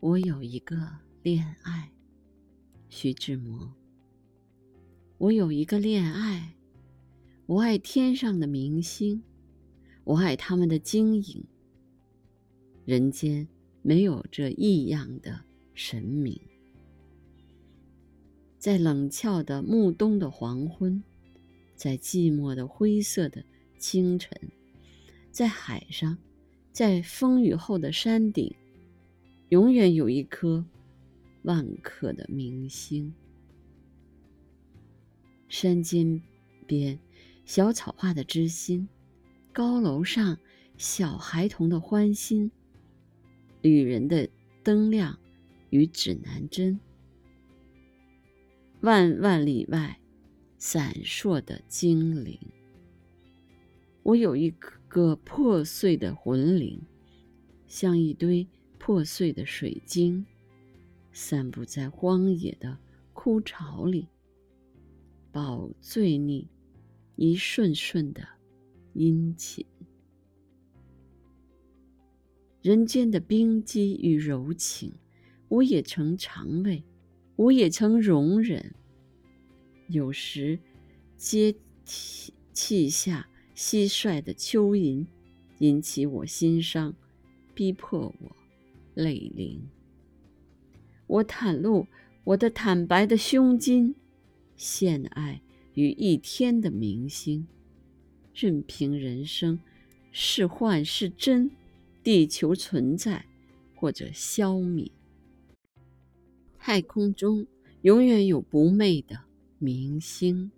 我有一个恋爱，徐志摩。我有一个恋爱，我爱天上的明星，我爱他们的晶莹。人间没有这异样的神明。在冷峭的暮冬的黄昏，在寂寞的灰色的清晨，在海上，在风雨后的山顶。永远有一颗万颗的明星。山间边，小草花的知心；高楼上，小孩童的欢心。旅人的灯亮与指南针。万万里外，闪烁的精灵。我有一个破碎的魂灵，像一堆。破碎的水晶，散布在荒野的枯潮里，饱醉你一瞬瞬的殷勤。人间的冰肌与柔情，我也曾尝味，我也曾容忍。有时，阶梯气下蟋蟀的蚯蚓，引起我心伤，逼迫我。泪淋，我袒露我的坦白的胸襟，献爱于一天的明星，任凭人生是幻是真，地球存在或者消灭，太空中永远有不昧的明星。